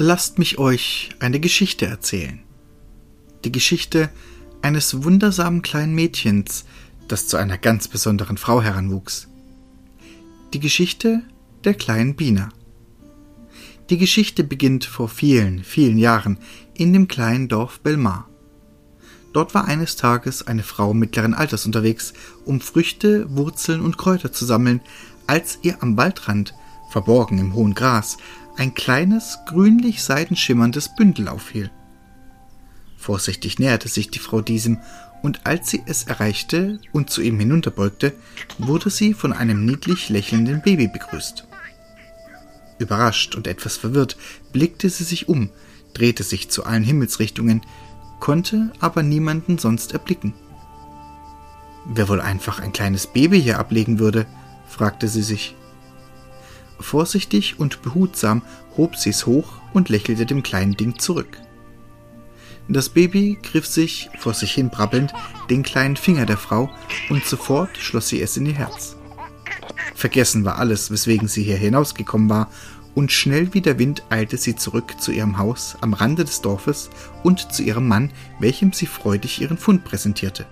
Lasst mich euch eine Geschichte erzählen. Die Geschichte eines wundersamen kleinen Mädchens, das zu einer ganz besonderen Frau heranwuchs. Die Geschichte der kleinen Bina. Die Geschichte beginnt vor vielen, vielen Jahren in dem kleinen Dorf Belmar. Dort war eines Tages eine Frau mittleren Alters unterwegs, um Früchte, Wurzeln und Kräuter zu sammeln, als ihr am Waldrand, verborgen im hohen Gras, ein kleines, grünlich seidenschimmerndes Bündel auffiel. Vorsichtig näherte sich die Frau diesem, und als sie es erreichte und zu ihm hinunterbeugte, wurde sie von einem niedlich lächelnden Baby begrüßt. Überrascht und etwas verwirrt blickte sie sich um, drehte sich zu allen Himmelsrichtungen, konnte aber niemanden sonst erblicken. Wer wohl einfach ein kleines Baby hier ablegen würde, fragte sie sich. Vorsichtig und behutsam hob sie es hoch und lächelte dem kleinen Ding zurück. Das Baby griff sich, vor sich hin brabbelnd, den kleinen Finger der Frau und sofort schloss sie es in ihr Herz. Vergessen war alles, weswegen sie hier hinausgekommen war, und schnell wie der Wind eilte sie zurück zu ihrem Haus am Rande des Dorfes und zu ihrem Mann, welchem sie freudig ihren Fund präsentierte.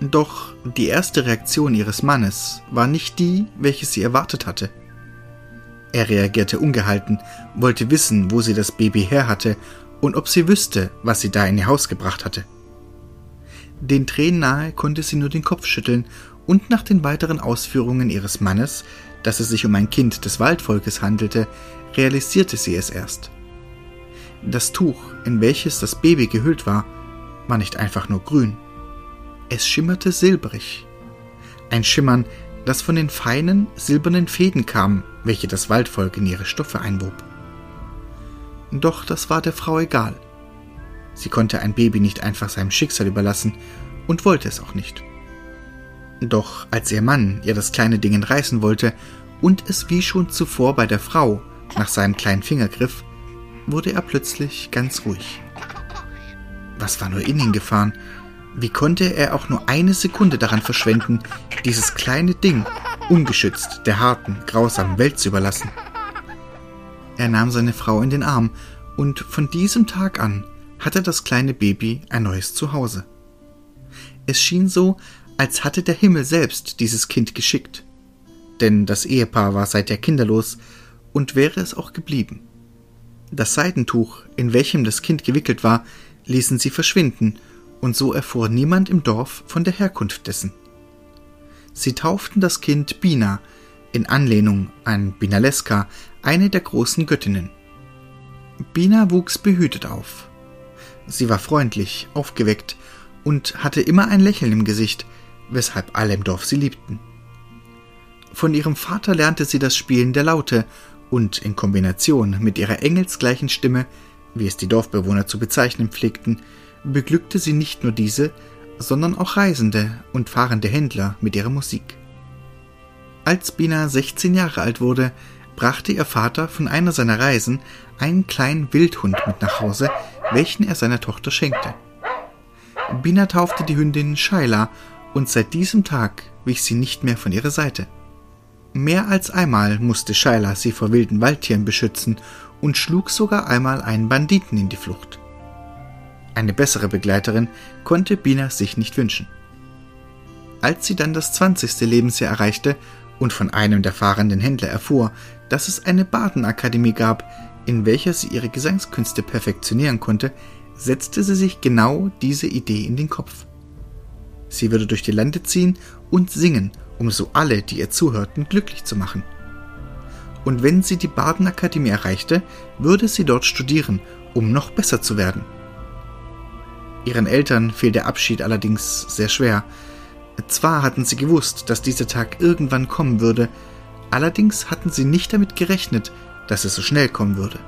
Doch die erste Reaktion ihres Mannes war nicht die, welche sie erwartet hatte. Er reagierte ungehalten, wollte wissen, wo sie das Baby her hatte und ob sie wüsste, was sie da in ihr Haus gebracht hatte. Den Tränen nahe konnte sie nur den Kopf schütteln und nach den weiteren Ausführungen ihres Mannes, dass es sich um ein Kind des Waldvolkes handelte, realisierte sie es erst. Das Tuch, in welches das Baby gehüllt war, war nicht einfach nur grün. Es schimmerte silbrig. Ein Schimmern, das von den feinen, silbernen Fäden kam, welche das Waldvolk in ihre Stoffe einwob. Doch das war der Frau egal. Sie konnte ein Baby nicht einfach seinem Schicksal überlassen und wollte es auch nicht. Doch als ihr Mann ihr das kleine Ding entreißen wollte und es wie schon zuvor bei der Frau nach seinem kleinen Finger griff, wurde er plötzlich ganz ruhig. Was war nur in ihn gefahren? Wie konnte er auch nur eine Sekunde daran verschwenden, dieses kleine Ding ungeschützt der harten, grausamen Welt zu überlassen? Er nahm seine Frau in den Arm, und von diesem Tag an hatte das kleine Baby ein neues Zuhause. Es schien so, als hatte der Himmel selbst dieses Kind geschickt. Denn das Ehepaar war seither kinderlos und wäre es auch geblieben. Das Seidentuch, in welchem das Kind gewickelt war, ließen sie verschwinden, und so erfuhr niemand im Dorf von der Herkunft dessen. Sie tauften das Kind Bina, in Anlehnung an Binaleska, eine der großen Göttinnen. Bina wuchs behütet auf. Sie war freundlich, aufgeweckt und hatte immer ein Lächeln im Gesicht, weshalb alle im Dorf sie liebten. Von ihrem Vater lernte sie das Spielen der Laute und in Kombination mit ihrer engelsgleichen Stimme, wie es die Dorfbewohner zu bezeichnen pflegten, beglückte sie nicht nur diese, sondern auch Reisende und fahrende Händler mit ihrer Musik. Als Bina 16 Jahre alt wurde, brachte ihr Vater von einer seiner Reisen einen kleinen Wildhund mit nach Hause, welchen er seiner Tochter schenkte. Bina taufte die Hündin Shaila und seit diesem Tag wich sie nicht mehr von ihrer Seite. Mehr als einmal musste Shaila sie vor wilden Waldtieren beschützen und schlug sogar einmal einen Banditen in die Flucht. Eine bessere Begleiterin konnte Bina sich nicht wünschen. Als sie dann das 20. Lebensjahr erreichte und von einem der fahrenden Händler erfuhr, dass es eine Badenakademie gab, in welcher sie ihre Gesangskünste perfektionieren konnte, setzte sie sich genau diese Idee in den Kopf. Sie würde durch die Lande ziehen und singen, um so alle, die ihr zuhörten, glücklich zu machen. Und wenn sie die Badenakademie erreichte, würde sie dort studieren, um noch besser zu werden. Ihren Eltern fiel der Abschied allerdings sehr schwer. Zwar hatten sie gewusst, dass dieser Tag irgendwann kommen würde, allerdings hatten sie nicht damit gerechnet, dass es so schnell kommen würde.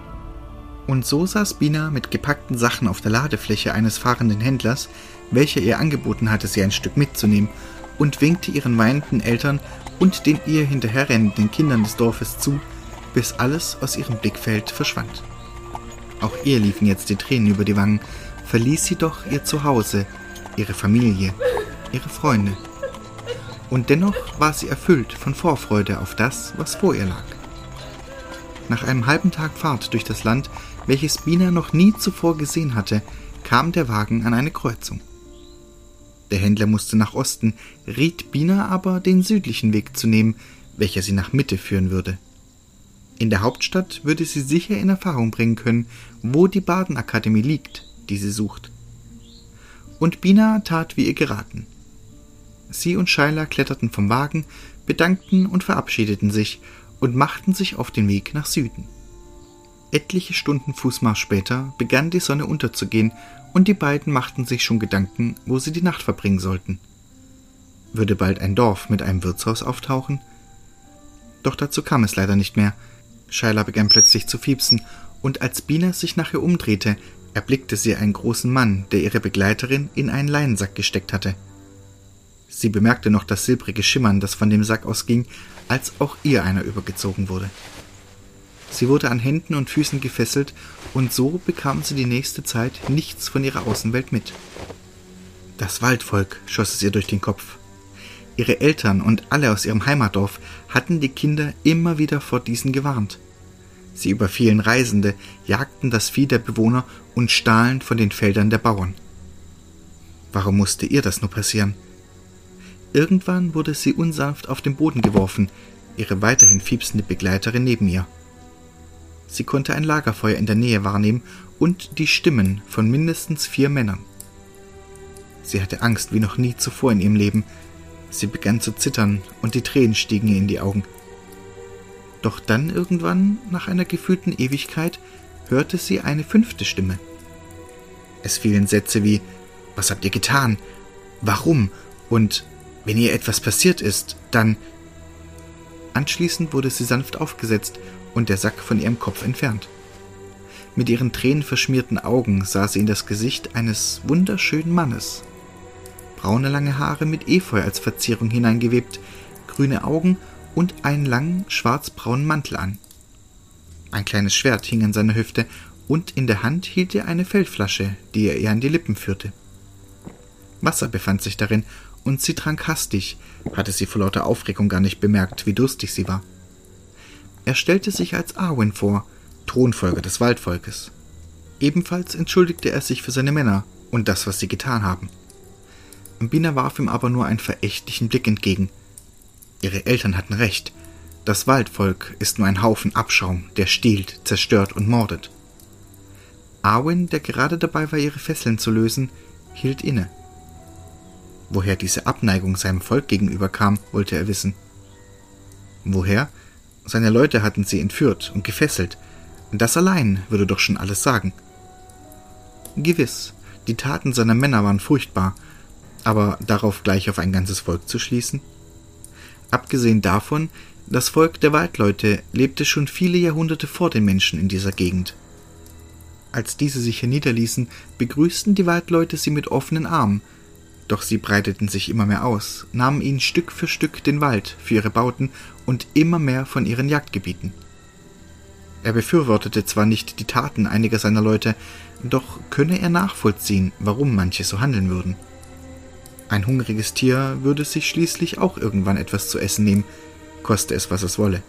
Und so saß Bina mit gepackten Sachen auf der Ladefläche eines fahrenden Händlers, welcher ihr angeboten hatte, sie ein Stück mitzunehmen, und winkte ihren weinenden Eltern und den ihr hinterherrennenden Kindern des Dorfes zu, bis alles aus ihrem Blickfeld verschwand. Auch ihr liefen jetzt die Tränen über die Wangen, verließ sie doch ihr Zuhause, ihre Familie, ihre Freunde. Und dennoch war sie erfüllt von Vorfreude auf das, was vor ihr lag. Nach einem halben Tag Fahrt durch das Land, welches Bina noch nie zuvor gesehen hatte, kam der Wagen an eine Kreuzung. Der Händler musste nach Osten, riet Bina aber, den südlichen Weg zu nehmen, welcher sie nach Mitte führen würde. In der Hauptstadt würde sie sicher in Erfahrung bringen können, wo die Badenakademie liegt, die sie sucht. Und Bina tat wie ihr geraten. Sie und Scheila kletterten vom Wagen, bedankten und verabschiedeten sich und machten sich auf den Weg nach Süden. Etliche Stunden Fußmarsch später begann die Sonne unterzugehen und die beiden machten sich schon Gedanken, wo sie die Nacht verbringen sollten. Würde bald ein Dorf mit einem Wirtshaus auftauchen? Doch dazu kam es leider nicht mehr. Scheila begann plötzlich zu fiepsen, und als Bina sich nachher umdrehte, erblickte sie einen großen Mann, der ihre Begleiterin in einen Leinensack gesteckt hatte. Sie bemerkte noch das silbrige Schimmern, das von dem Sack ausging, als auch ihr einer übergezogen wurde. Sie wurde an Händen und Füßen gefesselt, und so bekam sie die nächste Zeit nichts von ihrer Außenwelt mit. Das Waldvolk schoss es ihr durch den Kopf. Ihre Eltern und alle aus ihrem Heimatdorf hatten die Kinder immer wieder vor diesen gewarnt. Sie überfielen Reisende, jagten das Vieh der Bewohner und stahlen von den Feldern der Bauern. Warum musste ihr das nur passieren? Irgendwann wurde sie unsanft auf den Boden geworfen, ihre weiterhin fiepsende Begleiterin neben ihr. Sie konnte ein Lagerfeuer in der Nähe wahrnehmen und die Stimmen von mindestens vier Männern. Sie hatte Angst wie noch nie zuvor in ihrem Leben. Sie begann zu zittern und die Tränen stiegen ihr in die Augen. Doch dann irgendwann, nach einer gefühlten Ewigkeit, hörte sie eine fünfte Stimme. Es fielen Sätze wie Was habt ihr getan? Warum? Und wenn ihr etwas passiert ist, dann. Anschließend wurde sie sanft aufgesetzt und der Sack von ihrem Kopf entfernt. Mit ihren tränenverschmierten Augen sah sie in das Gesicht eines wunderschönen Mannes. Braune lange Haare mit Efeu als Verzierung hineingewebt, grüne Augen und einen langen schwarzbraunen Mantel an. Ein kleines Schwert hing an seiner Hüfte und in der Hand hielt er eine Feldflasche, die er ihr an die Lippen führte. Wasser befand sich darin und sie trank hastig, hatte sie vor lauter Aufregung gar nicht bemerkt, wie durstig sie war. Er stellte sich als Arwen vor, Thronfolger des Waldvolkes. Ebenfalls entschuldigte er sich für seine Männer und das, was sie getan haben. Bina warf ihm aber nur einen verächtlichen Blick entgegen. Ihre Eltern hatten recht. Das Waldvolk ist nur ein Haufen Abschaum, der stiehlt, zerstört und mordet. Arwen, der gerade dabei war, ihre Fesseln zu lösen, hielt inne. Woher diese Abneigung seinem Volk gegenüber kam, wollte er wissen. Woher? Seine Leute hatten sie entführt und gefesselt. Das allein würde doch schon alles sagen. Gewiss, die Taten seiner Männer waren furchtbar, aber darauf gleich auf ein ganzes Volk zu schließen? Abgesehen davon, das Volk der Waldleute lebte schon viele Jahrhunderte vor den Menschen in dieser Gegend. Als diese sich hier niederließen, begrüßten die Waldleute sie mit offenen Armen, doch sie breiteten sich immer mehr aus, nahmen ihnen Stück für Stück den Wald für ihre Bauten und immer mehr von ihren Jagdgebieten. Er befürwortete zwar nicht die Taten einiger seiner Leute, doch könne er nachvollziehen, warum manche so handeln würden. Ein hungriges Tier würde sich schließlich auch irgendwann etwas zu essen nehmen, koste es, was es wolle.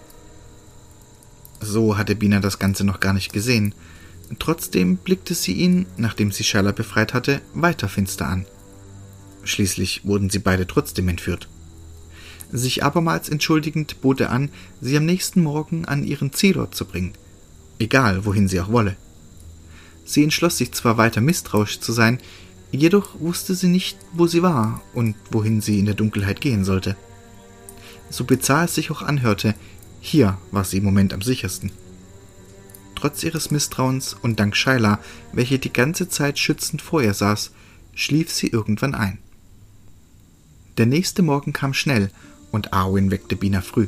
So hatte Bina das Ganze noch gar nicht gesehen. Trotzdem blickte sie ihn, nachdem sie Shala befreit hatte, weiter finster an. Schließlich wurden sie beide trotzdem entführt. Sich abermals entschuldigend bot er an, sie am nächsten Morgen an ihren Zielort zu bringen, egal wohin sie auch wolle. Sie entschloss sich zwar weiter misstrauisch zu sein, jedoch wusste sie nicht, wo sie war und wohin sie in der Dunkelheit gehen sollte. So bizarr es sich auch anhörte, hier war sie im Moment am sichersten. Trotz ihres Misstrauens und dank Shaila, welche die ganze Zeit schützend vor ihr saß, schlief sie irgendwann ein. Der nächste Morgen kam schnell und Arwen weckte Bina früh.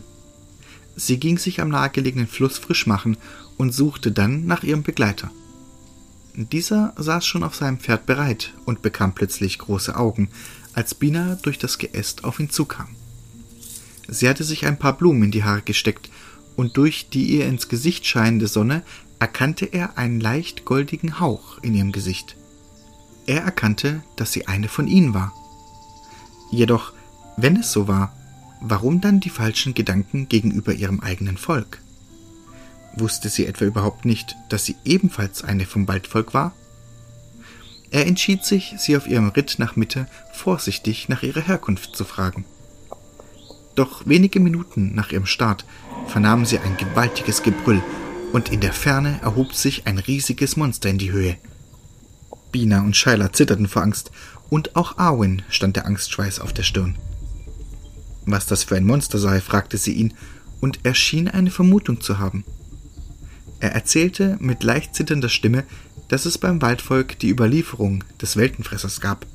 Sie ging sich am nahegelegenen Fluss frisch machen und suchte dann nach ihrem Begleiter. Dieser saß schon auf seinem Pferd bereit und bekam plötzlich große Augen, als Bina durch das Geäst auf ihn zukam. Sie hatte sich ein paar Blumen in die Haare gesteckt, und durch die ihr ins Gesicht scheinende Sonne erkannte er einen leicht goldigen Hauch in ihrem Gesicht. Er erkannte, dass sie eine von ihnen war. Jedoch, wenn es so war, warum dann die falschen Gedanken gegenüber ihrem eigenen Volk? Wusste sie etwa überhaupt nicht, dass sie ebenfalls eine vom Waldvolk war? Er entschied sich, sie auf ihrem Ritt nach Mitte vorsichtig nach ihrer Herkunft zu fragen. Doch wenige Minuten nach ihrem Start vernahmen sie ein gewaltiges Gebrüll und in der Ferne erhob sich ein riesiges Monster in die Höhe. Bina und Schuyler zitterten vor Angst und auch Arwen stand der Angstschweiß auf der Stirn. Was das für ein Monster sei, fragte sie ihn, und er schien eine Vermutung zu haben. Er erzählte mit leicht zitternder Stimme, dass es beim Waldvolk die Überlieferung des Weltenfressers gab.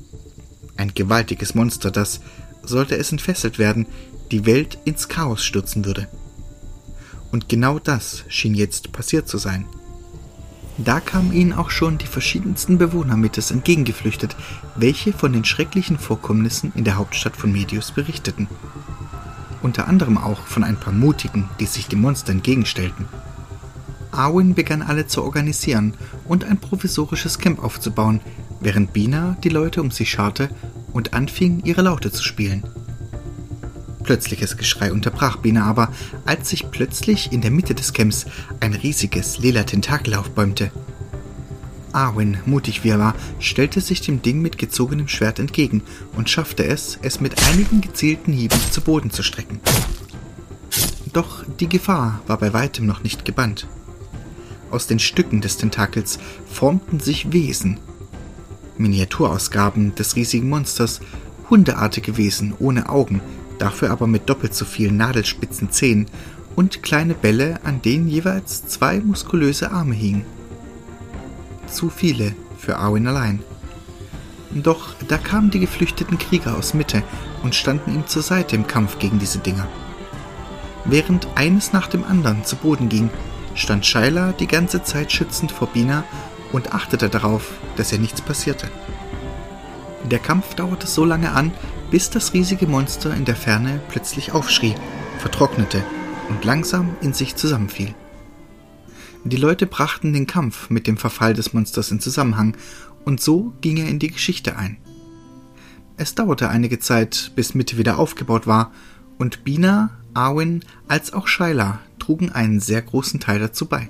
Ein gewaltiges Monster, das, sollte es entfesselt werden, die Welt ins Chaos stürzen würde. Und genau das schien jetzt passiert zu sein. Da kamen ihnen auch schon die verschiedensten Bewohner Mittes entgegengeflüchtet, welche von den schrecklichen Vorkommnissen in der Hauptstadt von Medius berichteten. Unter anderem auch von ein paar Mutigen, die sich dem Monster entgegenstellten. Arwen begann alle zu organisieren und ein provisorisches Camp aufzubauen, während Bina die Leute um sich scharte und anfing, ihre Laute zu spielen. Plötzliches Geschrei unterbrach Bina aber, als sich plötzlich in der Mitte des Camps ein riesiges lila Tentakel aufbäumte. Arwen, mutig wie er war, stellte sich dem Ding mit gezogenem Schwert entgegen und schaffte es, es mit einigen gezielten Hieben zu Boden zu strecken. Doch die Gefahr war bei weitem noch nicht gebannt. Aus den Stücken des Tentakels formten sich Wesen. Miniaturausgaben des riesigen Monsters, hundeartige Wesen ohne Augen, dafür aber mit doppelt so vielen nadelspitzen Zähnen und kleine Bälle, an denen jeweils zwei muskulöse Arme hingen. Zu viele für Arwen allein. Doch da kamen die geflüchteten Krieger aus Mitte und standen ihm zur Seite im Kampf gegen diese Dinger. Während eines nach dem anderen zu Boden ging, stand Schuyler die ganze Zeit schützend vor Bina und achtete darauf, dass ihr nichts passierte. Der Kampf dauerte so lange an, bis das riesige Monster in der Ferne plötzlich aufschrie, vertrocknete und langsam in sich zusammenfiel. Die Leute brachten den Kampf mit dem Verfall des Monsters in Zusammenhang, und so ging er in die Geschichte ein. Es dauerte einige Zeit, bis Mitte wieder aufgebaut war, und Bina, Arwen als auch Shaila trugen einen sehr großen Teil dazu bei.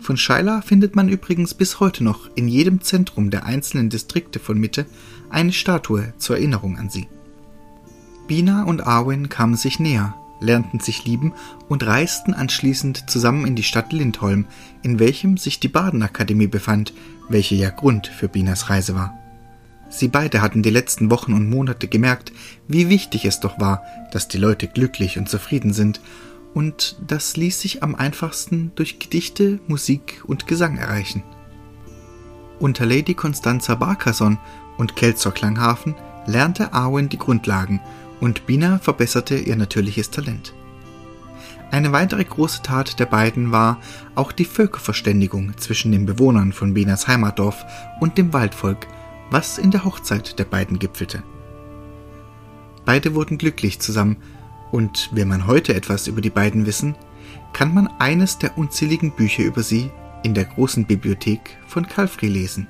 Von Shaila findet man übrigens bis heute noch in jedem Zentrum der einzelnen Distrikte von Mitte eine Statue zur Erinnerung an sie. Bina und Arwen kamen sich näher, lernten sich lieben und reisten anschließend zusammen in die Stadt Lindholm, in welchem sich die Badenakademie befand, welche ja Grund für Binas Reise war. Sie beide hatten die letzten Wochen und Monate gemerkt, wie wichtig es doch war, dass die Leute glücklich und zufrieden sind, und das ließ sich am einfachsten durch Gedichte, Musik und Gesang erreichen. Unter Lady Constanza Barkerson und Kelzer Klanghafen lernte Arwen die Grundlagen und Bina verbesserte ihr natürliches Talent. Eine weitere große Tat der beiden war auch die Völkerverständigung zwischen den Bewohnern von Binas Heimatdorf und dem Waldvolk, was in der Hochzeit der beiden gipfelte. Beide wurden glücklich zusammen, und will man heute etwas über die beiden wissen, kann man eines der unzähligen Bücher über sie in der großen Bibliothek von Calfrey lesen.